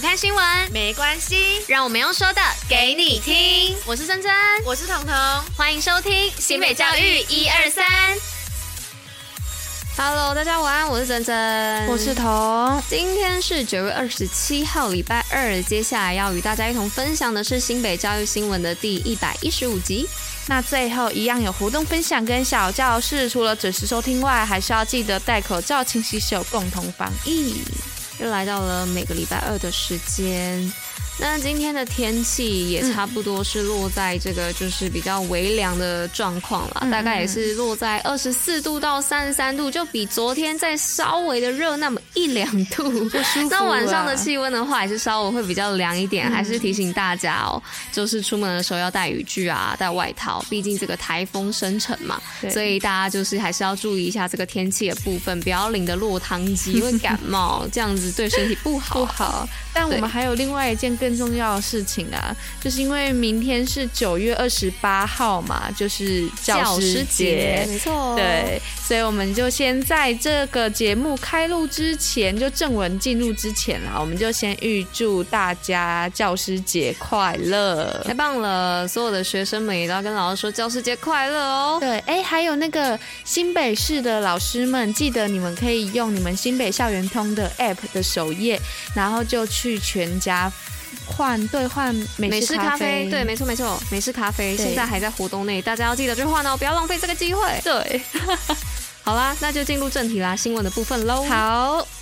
不看新闻没关系，让我们用说的给你听。我是珍珍，我是彤彤，欢迎收听新北教育一二三。Hello，大家晚安，我是珍珍，我是彤。今天是九月二十七号，礼拜二。接下来要与大家一同分享的是新北教育新闻的第一百一十五集。那最后一样有活动分享跟小教室，除了准时收听外，还是要记得戴口罩、勤洗手，共同防疫。又来到了每个礼拜二的时间。那今天的天气也差不多是落在这个就是比较微凉的状况了，嗯、大概也是落在二十四度到三十三度，就比昨天再稍微的热那么一两度。那晚上的气温的话，也是稍微会比较凉一点，还是提醒大家哦，就是出门的时候要带雨具啊，带外套，毕竟这个台风生成嘛，所以大家就是还是要注意一下这个天气的部分，不要淋得落汤鸡，会感冒，这样子对身体不好。不好。但我们还有另外一件更重要的事情啊，就是因为明天是九月二十八号嘛，就是教师节，没错，对，所以我们就先在这个节目开录之前，就正文进入之前啦，我们就先预祝大家教师节快乐！太棒了，所有的学生们也都要跟老师说教师节快乐哦。对，哎、欸，还有那个新北市的老师们，记得你们可以用你们新北校园通的 App 的首页，然后就去全家。换兑换美式咖啡，对，没错没错，美式咖啡现在还在活动内，大家要记得去换哦，不要浪费这个机会。对，好啦，那就进入正题啦，新闻的部分喽。好。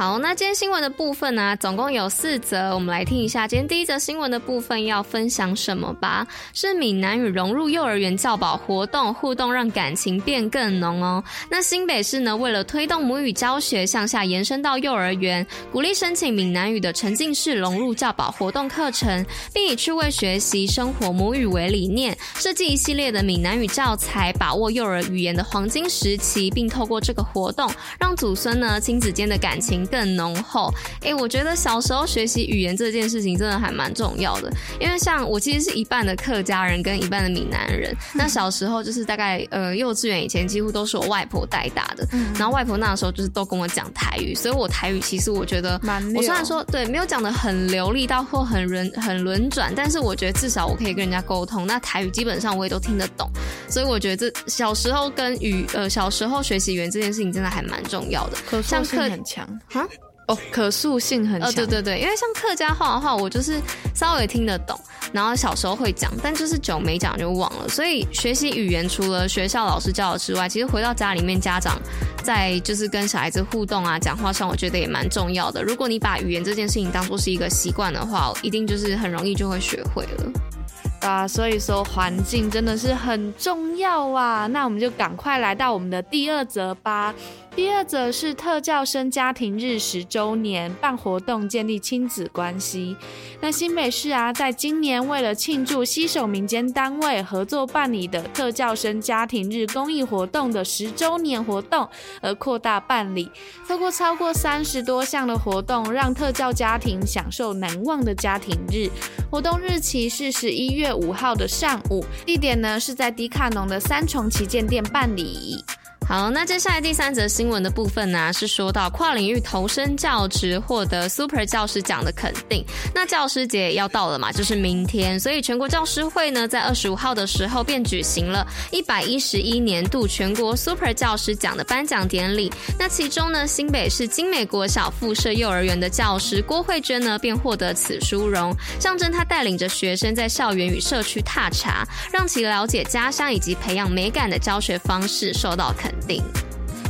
好，那今天新闻的部分呢、总共有四则，我们来听一下。今天第一则新闻的部分要分享什么吧？是闽南语融入幼儿园教保活动，互动让感情变更浓哦。那新北市呢，为了推动母语教学向下延伸到幼儿园，鼓励申请闽南语的沉浸式融入教保活动课程，并以趣味学习生活母语为理念，设计一系列的闽南语教材，把握幼儿语言的黄金时期，并透过这个活动，让祖孙呢亲子间的感情。更浓厚，哎、欸，我觉得小时候学习语言这件事情真的还蛮重要的，因为像我其实是一半的客家人跟一半的闽南人，那小时候就是大概呃幼稚园以前几乎都是我外婆带大的，然后外婆那时候就是都跟我讲台语，所以我台语其实我觉得，我虽然说对没有讲得很流利到或很轮很轮转，但是我觉得至少我可以跟人家沟通，那台语基本上我也都听得懂，所以我觉得这小时候跟语呃小时候学习语言这件事情真的还蛮重要的，可塑性很强。哦，可塑性很强。哦，对对对，因为像客家话的话，我就是稍微听得懂，然后小时候会讲，但就是久没讲就忘了。所以学习语言除了学校老师教的之外，其实回到家里面，家长在就是跟小孩子互动啊、讲话上，我觉得也蛮重要的。如果你把语言这件事情当做是一个习惯的话，一定就是很容易就会学会了。啊，所以说环境真的是很重要啊。那我们就赶快来到我们的第二则吧。第二则是特教生家庭日十周年办活动，建立亲子关系。那新北市啊，在今年为了庆祝西手民间单位合作办理的特教生家庭日公益活动的十周年活动，而扩大办理，透过超过三十多项的活动，让特教家庭享受难忘的家庭日。活动日期是十一月五号的上午，地点呢是在迪卡侬的三重旗舰店办理。好，那接下来第三则新闻的部分呢、是说到跨领域投身教职，获得 Super 教师奖的肯定。那教师节要到了嘛，就是明天，所以全国教师会呢，在二十五号的时候便举行了一百一十一年度全国 Super 教师奖的颁奖典礼。那其中呢，新北市精美国小附设幼儿园的教师郭慧娟呢，便获得此殊荣，象征她带领着学生在校园与社区踏查，让其了解家乡以及培养美感的教学方式受到肯定。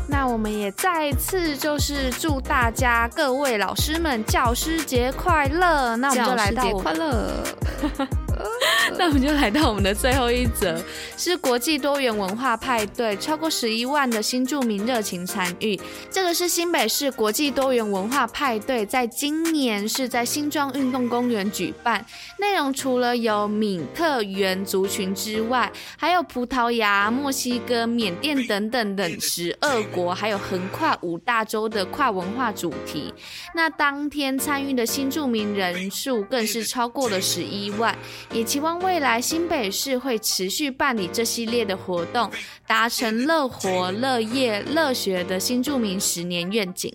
那我们也再次就是祝大家各位老师们教师节快乐。那我们就来到我快乐。那我们就来到我们的最后一则，是国际多元文化派对，超过十一万的新住民热情参与。这个是新北市国际多元文化派对，在今年是在新庄运动公园举办。内容除了有闽特原族群之外，还有葡萄牙、墨西哥、缅甸等等等十二国，还有横跨五大洲的跨文化主题。那当天参与的新住民人数更是超过了十一万。也期望未来新北市会持续办理这系列的活动，达成乐活、乐业、乐学的新著名十年愿景。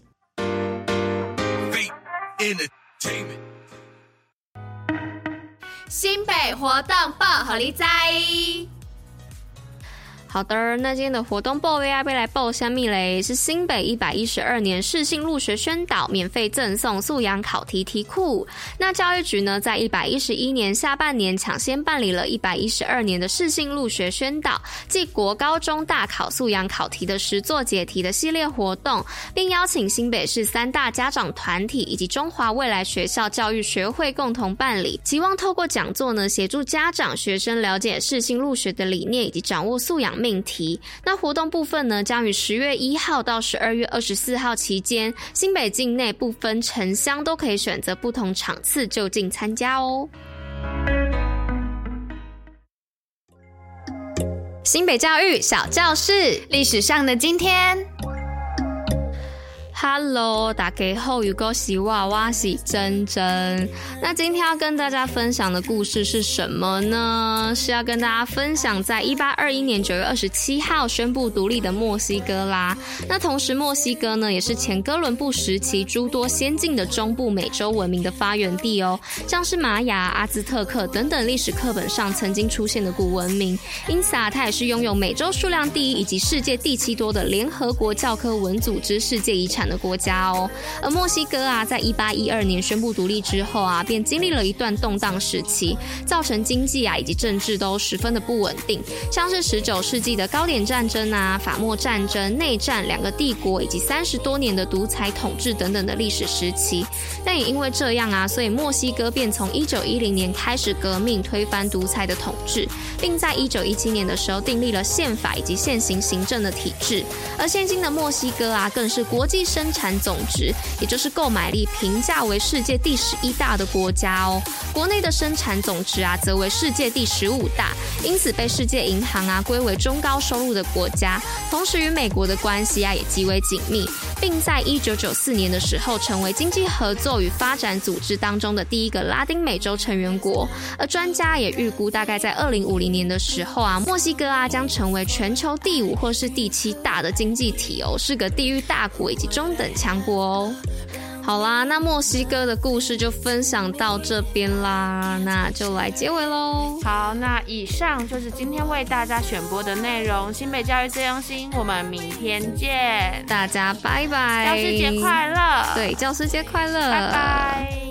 新北活动报虎你知。好的，那今天的活动报为阿贝来报虾米嘞？是新北一百一十二年适性入学宣导，免费赠送素养考题题库。那教育局呢，在一百一十一年下半年抢先办理了一百一十二年的适性入学宣导即国高中大考素养考题的实作解题的系列活动，并邀请新北市三大家长团体以及中华未来学校教育学会共同办理，期望透过讲座呢，协助家长学生了解适性入学的理念以及掌握素养命题。那活动部分呢，将于十月一号到十二月二十四号期间，新北境内不分城乡都可以选择不同场次就近参加哦。新北教育小教室，历史上的今天。Hello，大家好，有个喜娃娃是珍珍。那今天要跟大家分享的故事是什么呢？是要跟大家分享在一八二一年九月二十七号宣布独立的墨西哥啦。那同时，墨西哥呢也是前哥伦布时期诸多先进的中部美洲文明的发源地哦，像是玛雅、阿兹特克等等历史课本上曾经出现的古文明。因此啊，它也是拥有美洲数量第一以及世界第七多的联合国教科文组织世界遗产的国家哦，而墨西哥啊，在一八一二年宣布独立之后啊，便经历了一段动荡时期，造成经济啊以及政治都十分的不稳定，像是十九世纪的糕点战争啊、法墨战争、内战、两个帝国以及三十多年的独裁统治等等的历史时期。但也因为这样啊，所以墨西哥便从一九一零年开始革命，推翻独裁的统治，并在一九一七年的时候订立了宪法以及现行行政的体制。而现今的墨西哥啊，更是国际生产总值，也就是购买力评价为世界第十一大的国家哦。国内的生产总值啊，则为世界第十五大，因此被世界银行啊归为中高收入的国家。同时与美国的关系啊也极为紧密，并在一九九四年的时候成为经济合作与发展组织当中的第一个拉丁美洲成员国。而专家也预估，大概在二零五零年的时候啊，墨西哥啊将成为全球第五或是第七大的经济体哦，是个地域大国以及中等强国哦。好啦，那墨西哥的故事就分享到这边啦，那就来结尾喽。好，那以上就是今天为大家选播的内容。新北教育最用心，我们明天见，大家拜拜。教师节快乐！对，教师节快乐，拜拜。